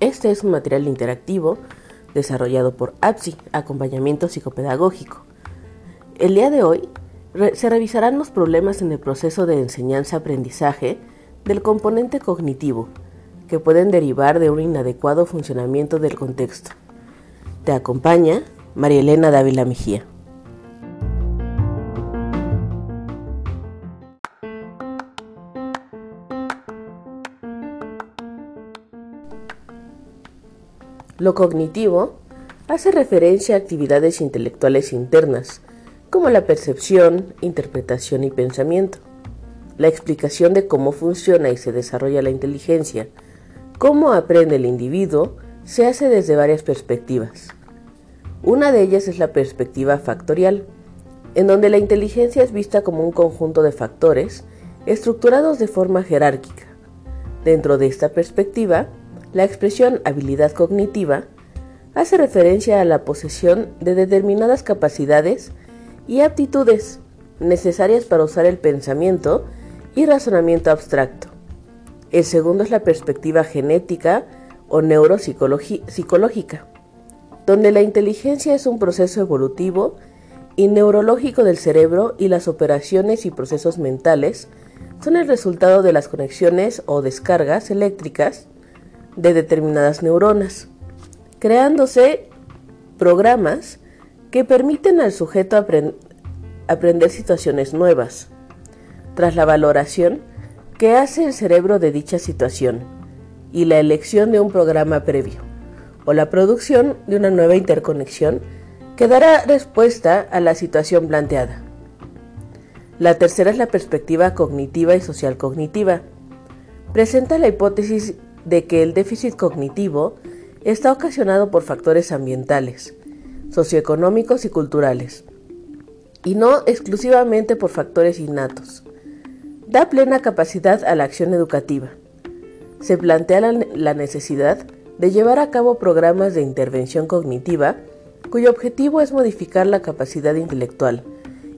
Este es un material interactivo desarrollado por APSI, Acompañamiento Psicopedagógico. El día de hoy se revisarán los problemas en el proceso de enseñanza-aprendizaje del componente cognitivo, que pueden derivar de un inadecuado funcionamiento del contexto. Te acompaña María Elena Dávila Mejía. Lo cognitivo hace referencia a actividades intelectuales internas, como la percepción, interpretación y pensamiento. La explicación de cómo funciona y se desarrolla la inteligencia, cómo aprende el individuo, se hace desde varias perspectivas. Una de ellas es la perspectiva factorial, en donde la inteligencia es vista como un conjunto de factores estructurados de forma jerárquica. Dentro de esta perspectiva, la expresión habilidad cognitiva hace referencia a la posesión de determinadas capacidades y aptitudes necesarias para usar el pensamiento y razonamiento abstracto. El segundo es la perspectiva genética o neuropsicológica, donde la inteligencia es un proceso evolutivo y neurológico del cerebro y las operaciones y procesos mentales son el resultado de las conexiones o descargas eléctricas de determinadas neuronas creándose programas que permiten al sujeto aprender situaciones nuevas, tras la valoración que hace el cerebro de dicha situación y la elección de un programa previo, o la producción de una nueva interconexión que dará respuesta a la situación planteada. La tercera es la perspectiva cognitiva y social cognitiva. Presenta la hipótesis de que el déficit cognitivo está ocasionado por factores ambientales, socioeconómicos y culturales, y no exclusivamente por factores innatos. Da plena capacidad a la acción educativa. Se plantea la, necesidad de llevar a cabo programas de intervención cognitiva cuyo objetivo es modificar la capacidad intelectual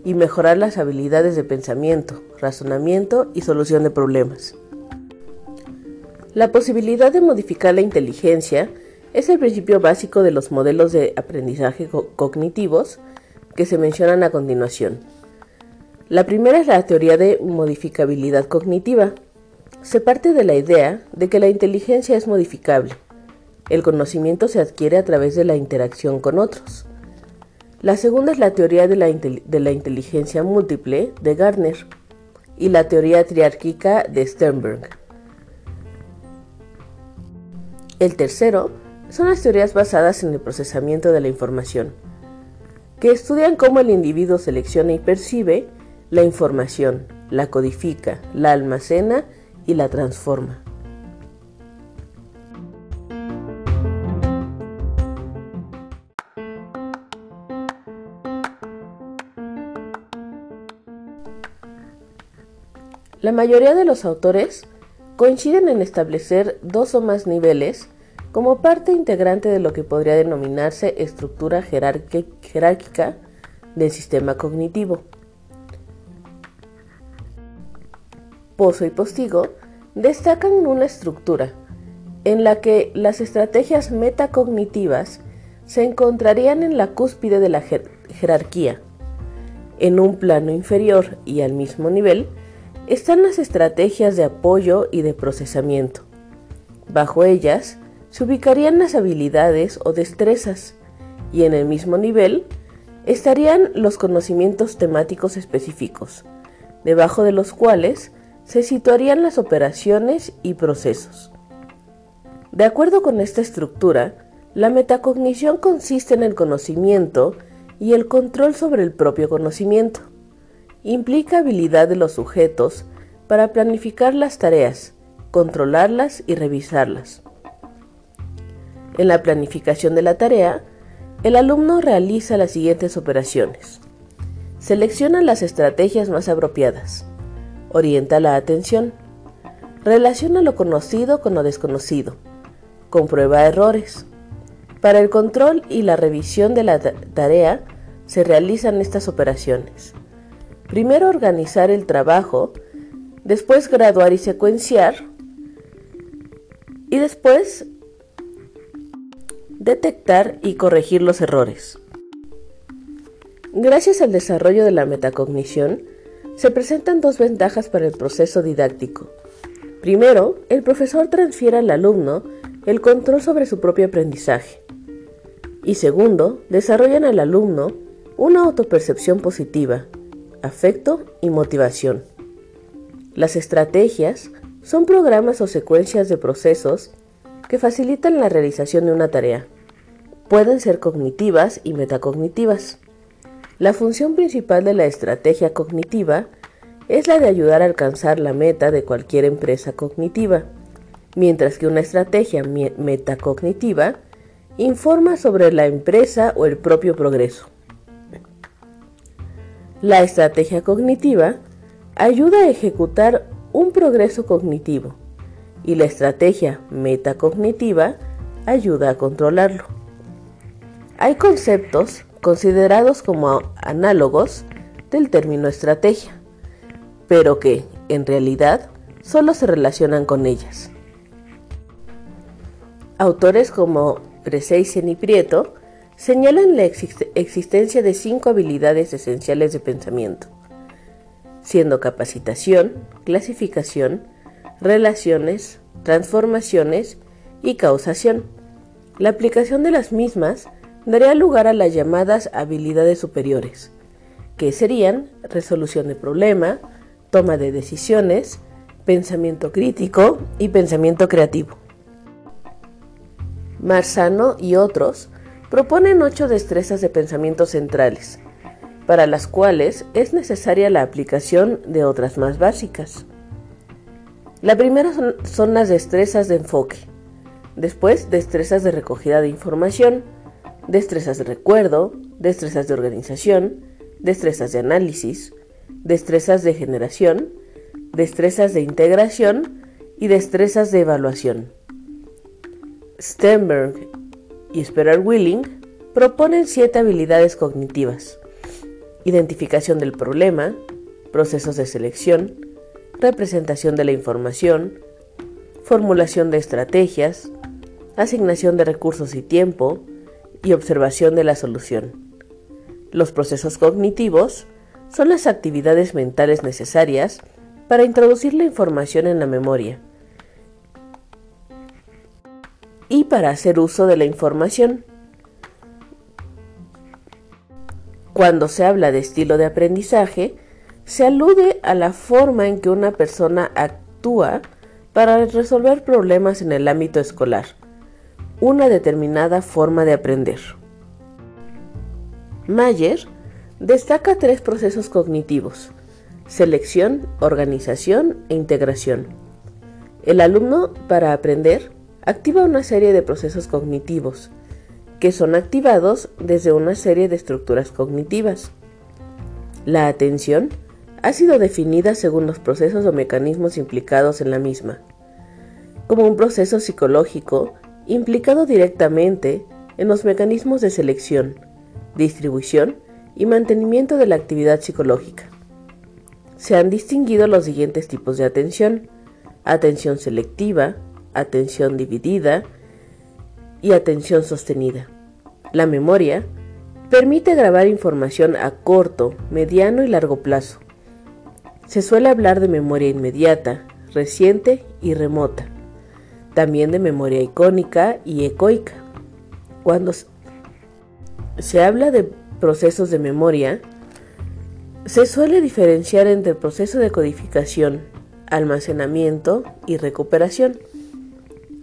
y mejorar las habilidades de pensamiento, razonamiento y solución de problemas. La posibilidad de modificar la inteligencia es el principio básico de los modelos de aprendizaje cognitivos que se mencionan a continuación. La primera es la teoría de modificabilidad cognitiva. Se parte de la idea de que la inteligencia es modificable. El conocimiento se adquiere a través de la interacción con otros. La segunda es la teoría de la, de la inteligencia múltiple de Gardner y la teoría triárquica de Sternberg. El tercero son las teorías basadas en el procesamiento de la información, que estudian cómo el individuo selecciona y percibe la información, la codifica, la almacena y la transforma. La mayoría de los autores coinciden en establecer dos o más niveles como parte integrante de lo que podría denominarse estructura jerárquica del sistema cognitivo. Pozo y Postigo destacan una estructura en la que las estrategias metacognitivas se encontrarían en la cúspide de la jerarquía. En un plano inferior y al mismo nivel están las estrategias de apoyo y de procesamiento. Bajo ellas se ubicarían las habilidades o destrezas y en el mismo nivel estarían los conocimientos temáticos específicos, debajo de los cuales se situarían las operaciones y procesos. De acuerdo con esta estructura, la metacognición consiste en el conocimiento y el control sobre el propio conocimiento. Implica habilidad de los sujetos para planificar las tareas, controlarlas y revisarlas. En la planificación de la tarea, el alumno realiza las siguientes operaciones. Selecciona las estrategias más apropiadas. Orienta la atención. Relaciona lo conocido con lo desconocido. Comprueba errores. Para el control y la revisión de la tarea se realizan estas operaciones. Primero organizar el trabajo, después graduar y secuenciar, y después detectar y corregir los errores. Gracias al desarrollo de la metacognición, se presentan dos ventajas para el proceso didáctico. Primero, el profesor transfiere al alumno el control sobre su propio aprendizaje. Y segundo, desarrolla en el alumno una autopercepción positiva, afecto y motivación. Las estrategias son programas o secuencias de procesos que facilitan la realización de una tarea. Pueden ser cognitivas y metacognitivas. La función principal de la estrategia cognitiva es la de ayudar a alcanzar la meta de cualquier empresa cognitiva, mientras que una estrategia metacognitiva informa sobre la empresa o el propio progreso. La estrategia cognitiva ayuda a ejecutar un progreso cognitivo y la estrategia metacognitiva ayuda a controlarlo. Hay conceptos considerados como análogos del término estrategia, pero que, en realidad, solo se relacionan con ellas. Autores como Breseisen y Prieto señalan la existencia de cinco habilidades esenciales de pensamiento, siendo capacitación, clasificación, relaciones, transformaciones y causación. La aplicación de las mismas daría lugar a las llamadas habilidades superiores, que serían resolución de problema, toma de decisiones, pensamiento crítico y pensamiento creativo. Marzano y otros proponen ocho destrezas de pensamiento centrales, para las cuales es necesaria la aplicación de otras más básicas. La primera son, son las destrezas de enfoque, después destrezas de recogida de información, destrezas de recuerdo, destrezas de organización, destrezas de análisis, destrezas de generación, destrezas de integración y destrezas de evaluación. Stenberg y Sperar Willing proponen siete habilidades cognitivas. Identificación del problema, procesos de selección, representación de la información, formulación de estrategias, asignación de recursos y tiempo, y observación de la solución. Los procesos cognitivos son las actividades mentales necesarias para introducir la información en la memoria y para hacer uso de la información. Cuando se habla de estilo de aprendizaje, se alude a la forma en que una persona actúa para resolver problemas en el ámbito escolar una determinada forma de aprender. Mayer destaca tres procesos cognitivos, selección, organización e integración. El alumno, para aprender, activa una serie de procesos cognitivos, que son activados desde una serie de estructuras cognitivas. La atención ha sido definida según los procesos o mecanismos implicados en la misma, como un proceso psicológico implicado directamente en los mecanismos de selección, distribución y mantenimiento de la actividad psicológica. Se han distinguido los siguientes tipos de atención, atención selectiva, atención dividida y atención sostenida. La memoria permite grabar información a corto, mediano y largo plazo. Se suele hablar de memoria inmediata, reciente y remota también de memoria icónica y ecoica. Cuando se habla de procesos de memoria, se suele diferenciar entre el proceso de codificación, almacenamiento y recuperación.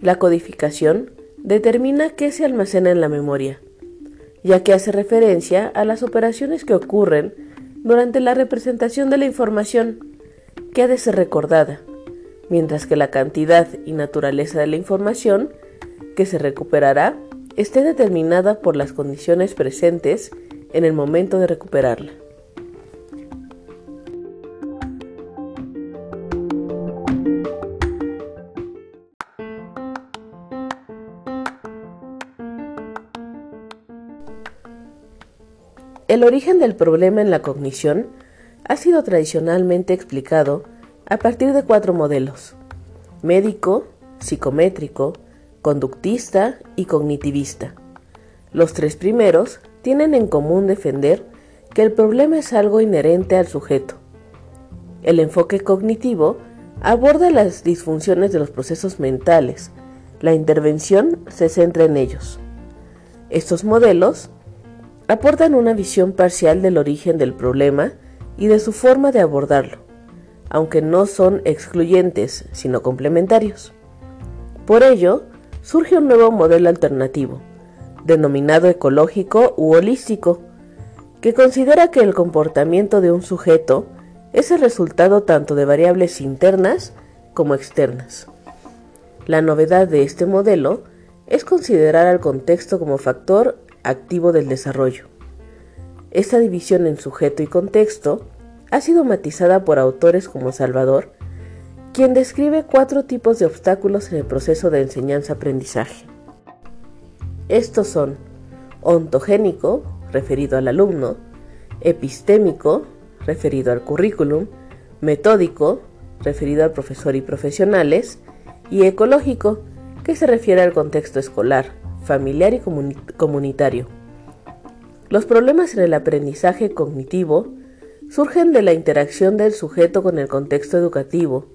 La codificación determina qué se almacena en la memoria, ya que hace referencia a las operaciones que ocurren durante la representación de la información que ha de ser recordada mientras que la cantidad y naturaleza de la información que se recuperará esté determinada por las condiciones presentes en el momento de recuperarla. El origen del problema en la cognición ha sido tradicionalmente explicado a partir de cuatro modelos, médico, psicométrico, conductista y cognitivista. Los tres primeros tienen en común defender que el problema es algo inherente al sujeto. El enfoque cognitivo aborda las disfunciones de los procesos mentales. La intervención se centra en ellos. Estos modelos aportan una visión parcial del origen del problema y de su forma de abordarlo, aunque no son excluyentes, sino complementarios. Por ello, surge un nuevo modelo alternativo, denominado ecológico u holístico, que considera que el comportamiento de un sujeto es el resultado tanto de variables internas como externas. La novedad de este modelo es considerar al contexto como factor activo del desarrollo. Esta división en sujeto y contexto ha sido matizada por autores como Salvador, quien describe cuatro tipos de obstáculos en el proceso de enseñanza-aprendizaje. Estos son ontogénico, referido al alumno, epistémico, referido al currículum, metódico, referido al profesor y profesionales, y ecológico, que se refiere al contexto escolar, familiar y comunitario. Los problemas en el aprendizaje cognitivo surgen de la interacción del sujeto con el contexto educativo,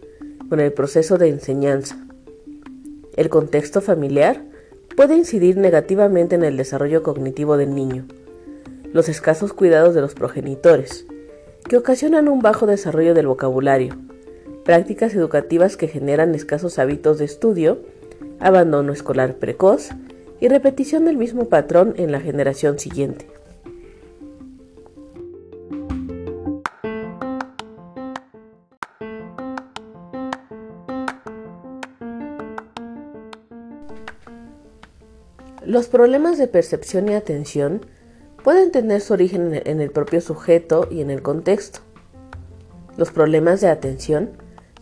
con el proceso de enseñanza. El contexto familiar puede incidir negativamente en el desarrollo cognitivo del niño. Los escasos cuidados de los progenitores, que ocasionan un bajo desarrollo del vocabulario, prácticas educativas que generan escasos hábitos de estudio, abandono escolar precoz y repetición del mismo patrón en la generación siguiente. Los problemas de percepción y atención pueden tener su origen en el propio sujeto y en el contexto. Los problemas de atención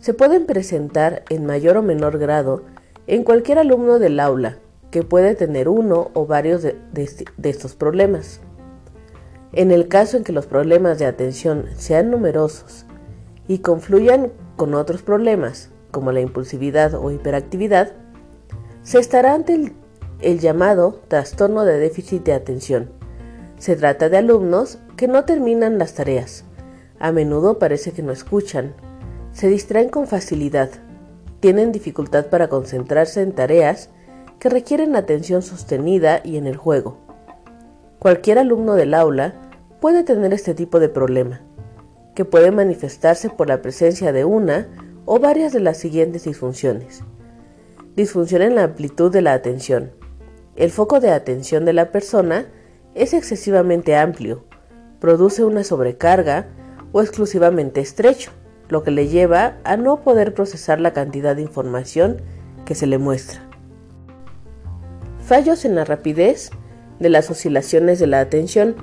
se pueden presentar en mayor o menor grado en cualquier alumno del aula, puede tener uno o varios de, estos problemas. En el caso en que los problemas de atención sean numerosos y confluyan con otros problemas, como la impulsividad o hiperactividad, se estará ante el llamado trastorno de déficit de atención. Se trata de alumnos que no terminan las tareas. A menudo parece que no escuchan. Se distraen con facilidad. Tienen dificultad para concentrarse en tareas que requieren atención sostenida y en el juego. Cualquier alumno del aula puede tener este tipo de problema, que puede manifestarse por la presencia de una o varias de las siguientes disfunciones. Disfunción en la amplitud de la atención el foco de atención de la persona es excesivamente amplio, produce una sobrecarga o exclusivamente estrecho, lo que le lleva a no poder procesar la cantidad de información que se le muestra. Fallos en la rapidez de las oscilaciones de la atención.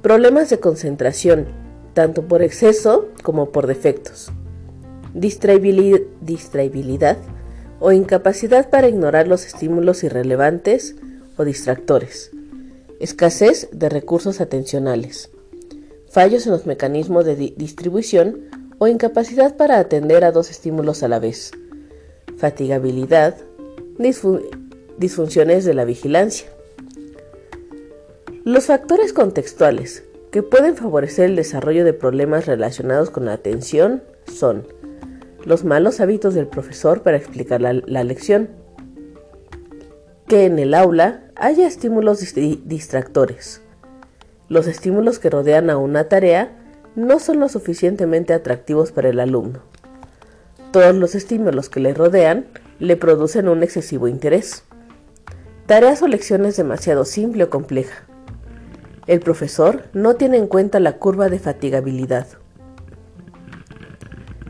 Problemas de concentración, tanto por exceso como por defectos. Distraibilidad o incapacidad para ignorar los estímulos irrelevantes o distractores, escasez de recursos atencionales, fallos en los mecanismos de distribución o incapacidad para atender a dos estímulos a la vez, fatigabilidad, disfunciones de la vigilancia. Los factores contextuales que pueden favorecer el desarrollo de problemas relacionados con la atención son los malos hábitos del profesor para explicar la, lección, que en el aula haya estímulos distractores. Los estímulos que rodean a una tarea no son lo suficientemente atractivos para el alumno. Todos los estímulos que le rodean le producen un excesivo interés. Tareas o lecciones demasiado simple o compleja. El profesor no tiene en cuenta la curva de fatigabilidad.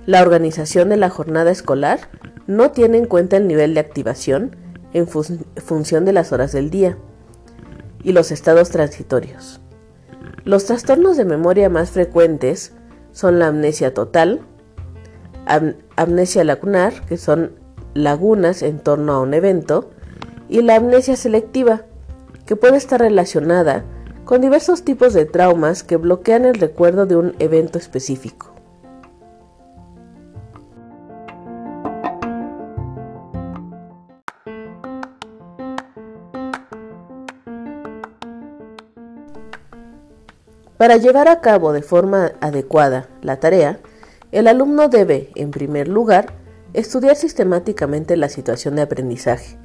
La organización de la jornada escolar no tiene en cuenta el nivel de activación en función de las horas del día y los estados transitorios. Los trastornos de memoria más frecuentes son la amnesia total, amnesia lacunar, que son lagunas en torno a un evento, y la amnesia selectiva, que puede estar relacionada con diversos tipos de traumas que bloquean el recuerdo de un evento específico. Para llevar a cabo de forma adecuada la tarea, el alumno debe, en primer lugar, estudiar sistemáticamente la situación de aprendizaje,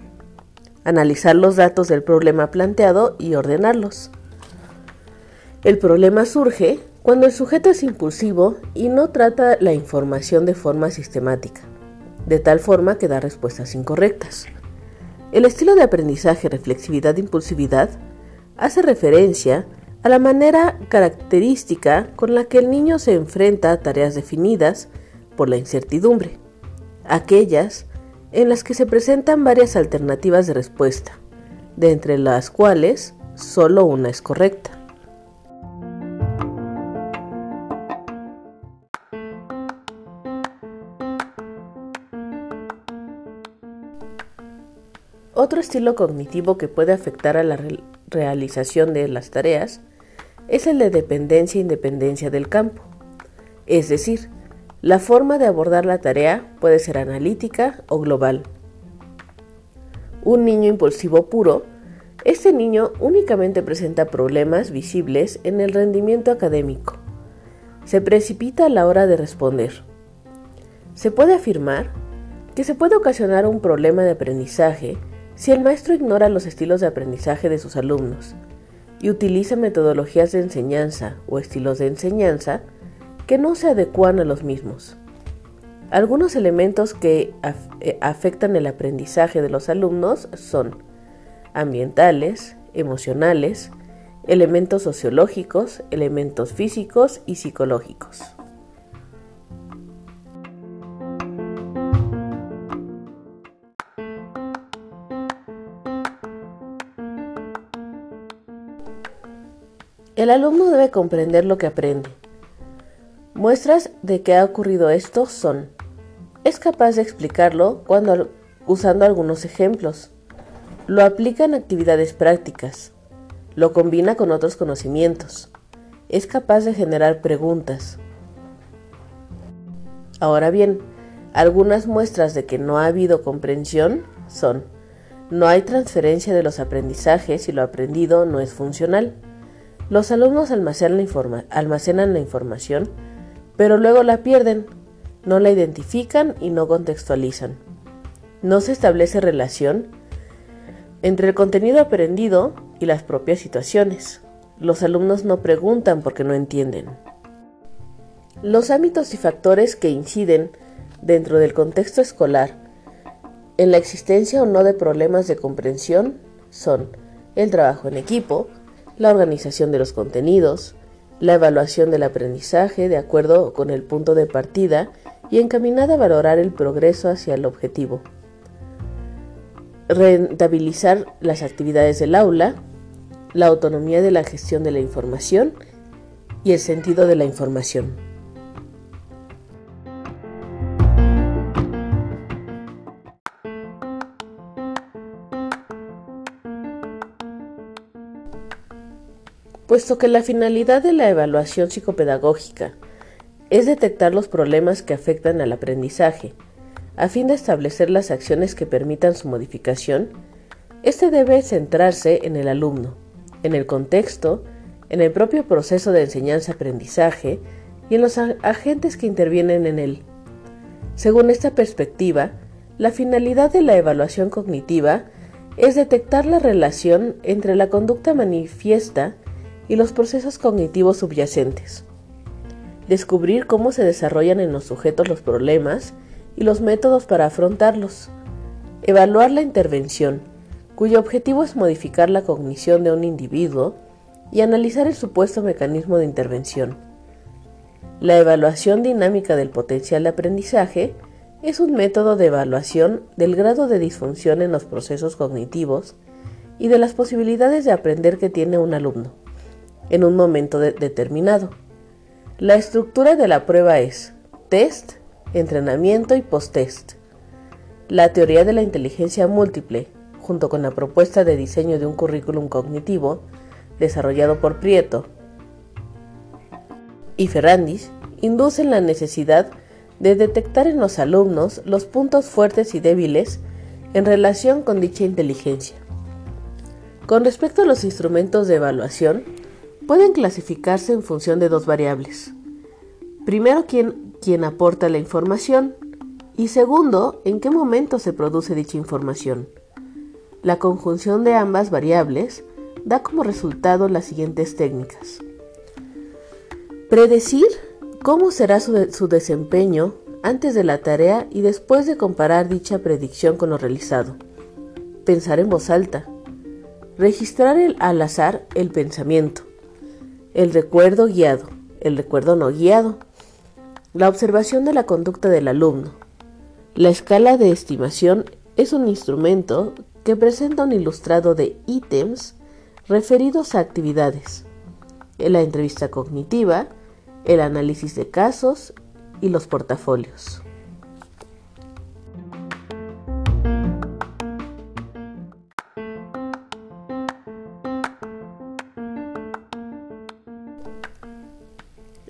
analizar los datos del problema planteado y ordenarlos. El problema surge cuando el sujeto es impulsivo y no trata la información de forma sistemática, de tal forma que da respuestas incorrectas. El estilo de aprendizaje reflexividad-impulsividad hace referencia a la manera característica con la que el niño se enfrenta a tareas definidas por la incertidumbre, aquellas en las que se presentan varias alternativas de respuesta, de entre las cuales solo una es correcta. Otro estilo cognitivo que puede afectar a la realización de las tareas es el de dependencia e del campo. Es decir, la forma de abordar la tarea puede ser analítica o global. Un niño impulsivo puro, este niño únicamente presenta problemas visibles en el rendimiento académico. Se precipita a la hora de responder. Se puede afirmar que se puede ocasionar un problema de aprendizaje si el maestro ignora los estilos de aprendizaje de sus alumnos y utiliza metodologías de enseñanza o estilos de enseñanza que no se adecuan a los mismos. Algunos elementos que eh, afectan el aprendizaje de los alumnos son ambientales, emocionales, elementos sociológicos, elementos físicos y psicológicos. El alumno debe comprender lo que aprende. Muestras de que ha ocurrido esto son, es capaz de explicarlo cuando, usando algunos ejemplos, lo aplica en actividades prácticas, lo combina con otros conocimientos, es capaz de generar preguntas. Ahora bien, algunas muestras de que no ha habido comprensión son, no hay transferencia de los aprendizajes y lo aprendido no es funcional. Los alumnos almacenan la, información, pero luego la pierden, no la identifican y no contextualizan. No se establece relación entre el contenido aprendido y las propias situaciones. Los alumnos no preguntan porque no entienden. Los ámbitos y factores que inciden dentro del contexto escolar en la existencia o no de problemas de comprensión son el trabajo en equipo, la organización de los contenidos, la evaluación del aprendizaje de acuerdo con el punto de partida y encaminada a valorar el progreso hacia el objetivo. Rentabilizar las actividades del aula, la autonomía de la gestión de la información y el sentido de la información. Puesto que la finalidad de la evaluación psicopedagógica es detectar los problemas que afectan al aprendizaje, a fin de establecer las acciones que permitan su modificación, este debe centrarse en el alumno, en el contexto, en el propio proceso de enseñanza-aprendizaje y en los agentes que intervienen en él. Según esta perspectiva, la finalidad de la evaluación cognitiva es detectar la relación entre la conducta manifiesta y los procesos cognitivos subyacentes. Descubrir cómo se desarrollan en los sujetos los problemas y los métodos para afrontarlos. Evaluar la intervención, cuyo objetivo es modificar la cognición de un individuo y analizar el supuesto mecanismo de intervención. La evaluación dinámica del potencial de aprendizaje es un método de evaluación del grado de disfunción en los procesos cognitivos y de las posibilidades de aprender que tiene un alumno en un momento determinado. La estructura de la prueba es test, entrenamiento y post-test. La teoría de la inteligencia múltiple, junto con la propuesta de diseño de un currículum cognitivo, desarrollado por Prieto y Ferrandis, inducen la necesidad de detectar en los alumnos los puntos fuertes y débiles en relación con dicha inteligencia. Con respecto a los instrumentos de evaluación, pueden clasificarse en función de dos variables. Primero, quién, aporta la información y segundo, en qué momento se produce dicha información. La conjunción de ambas variables da como resultado las siguientes técnicas. Predecir cómo será su, su, desempeño antes de la tarea y después de comparar dicha predicción con lo realizado. Pensar en voz alta. Registrar el, al azar el pensamiento. El recuerdo guiado. El recuerdo no guiado. La observación de la conducta del alumno. La escala de estimación es un instrumento que presenta un ilustrado de ítems referidos a actividades. La entrevista cognitiva, el análisis de casos y los portafolios.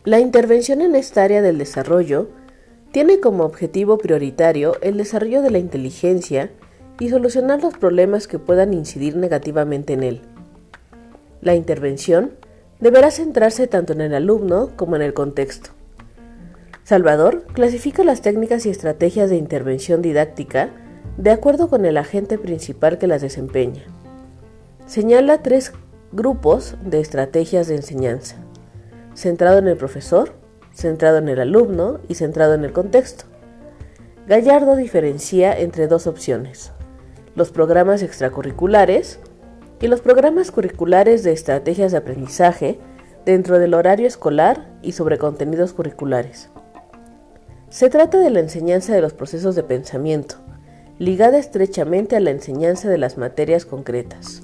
La intervención en esta área del desarrollo tiene como objetivo prioritario el desarrollo de la inteligencia y solucionar los problemas que puedan incidir negativamente en él. La intervención deberá centrarse tanto en el alumno como en el contexto. Salvador clasifica las técnicas y estrategias de intervención didáctica de acuerdo con el agente principal que las desempeña. Señala tres grupos de estrategias de enseñanza, centrado en el profesor, centrado en el alumno y centrado en el contexto. Gallardo diferencia entre dos opciones, los programas extracurriculares y los programas curriculares de estrategias de aprendizaje dentro del horario escolar y sobre contenidos curriculares. Se trata de la enseñanza de los procesos de pensamiento, ligada estrechamente a la enseñanza de las materias concretas.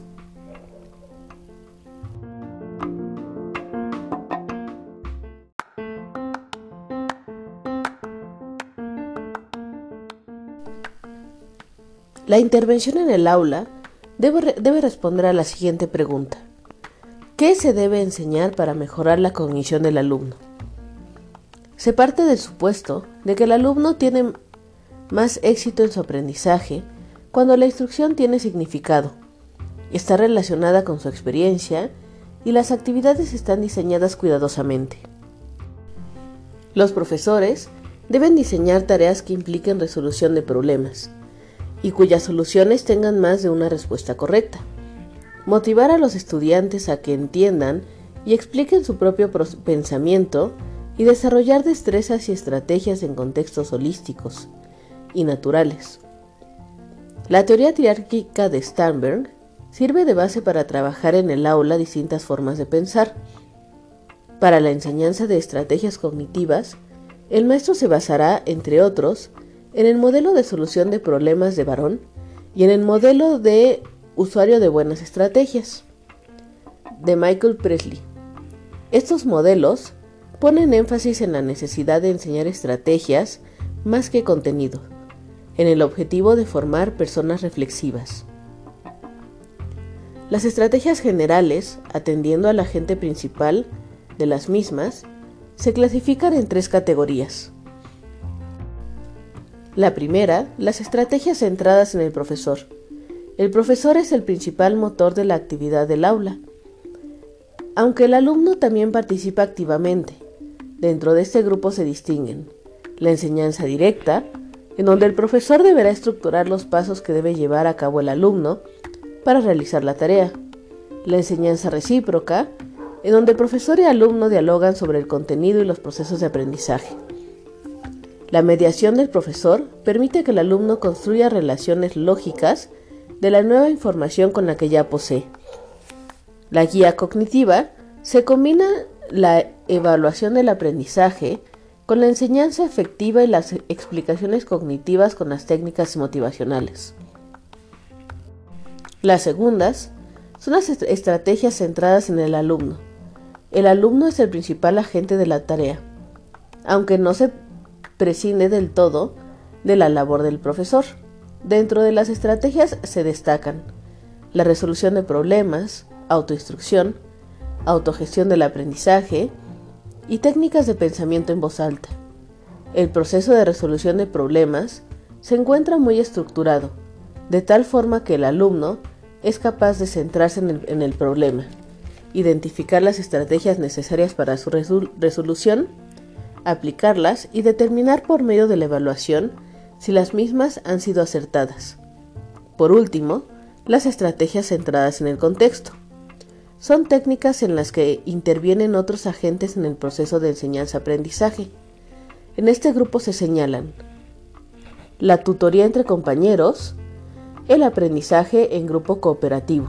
La intervención en el aula debe, responder a la siguiente pregunta. ¿Qué se debe enseñar para mejorar la cognición del alumno? Se parte del supuesto de que el alumno tiene más éxito en su aprendizaje cuando la instrucción tiene significado, está relacionada con su experiencia y las actividades están diseñadas cuidadosamente. Los profesores deben diseñar tareas que impliquen resolución de problemas, y cuyas soluciones tengan más de una respuesta correcta. Motivar a los estudiantes a que entiendan y expliquen su propio pensamiento y desarrollar destrezas y estrategias en contextos holísticos y naturales. La teoría triárquica de Sternberg sirve de base para trabajar en el aula distintas formas de pensar. Para la enseñanza de estrategias cognitivas, el maestro se basará, entre otros, en el modelo de solución de problemas de varón y en el modelo de usuario de buenas estrategias de Michael Presley. Estos modelos ponen énfasis en la necesidad de enseñar estrategias más que contenido, en el objetivo de formar personas reflexivas. Las estrategias generales, atendiendo al agente principal de las mismas, se clasifican en tres categorías. La primera, las estrategias centradas en el profesor. El profesor es el principal motor de la actividad del aula, aunque el alumno también participa activamente. Dentro de este grupo se distinguen la enseñanza directa, en donde el profesor deberá estructurar los pasos que debe llevar a cabo el alumno para realizar la tarea, la enseñanza recíproca, en donde el profesor y alumno dialogan sobre el contenido y los procesos de aprendizaje. La mediación del profesor permite que el alumno construya relaciones lógicas de la nueva información con la que ya posee. La guía cognitiva se combina la evaluación del aprendizaje con la enseñanza efectiva y las explicaciones cognitivas con las técnicas motivacionales. Las segundas son las estrategias centradas en el alumno. El alumno es el principal agente de la tarea, aunque no se prescinde del todo de la labor del profesor. Dentro de las estrategias se destacan la resolución de problemas, autoinstrucción, autogestión del aprendizaje y técnicas de pensamiento en voz alta. El proceso de resolución de problemas se encuentra muy estructurado, de tal forma que el alumno es capaz de centrarse en el, problema, identificar las estrategias necesarias para su resolución, aplicarlas y determinar por medio de la evaluación si las mismas han sido acertadas. Por último, las estrategias centradas en el contexto. Son técnicas en las que intervienen otros agentes en el proceso de enseñanza-aprendizaje. En este grupo se señalan la tutoría entre compañeros, el aprendizaje en grupo cooperativo.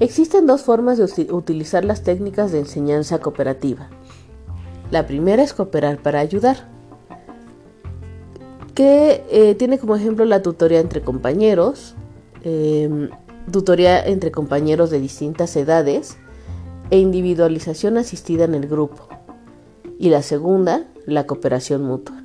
Existen dos formas de utilizar las técnicas de enseñanza cooperativa. La primera es cooperar para ayudar, que eh, tiene como ejemplo la tutoría entre compañeros, em, tutoría entre compañeros de distintas edades e individualización asistida en el grupo. Y la segunda, la cooperación mutua.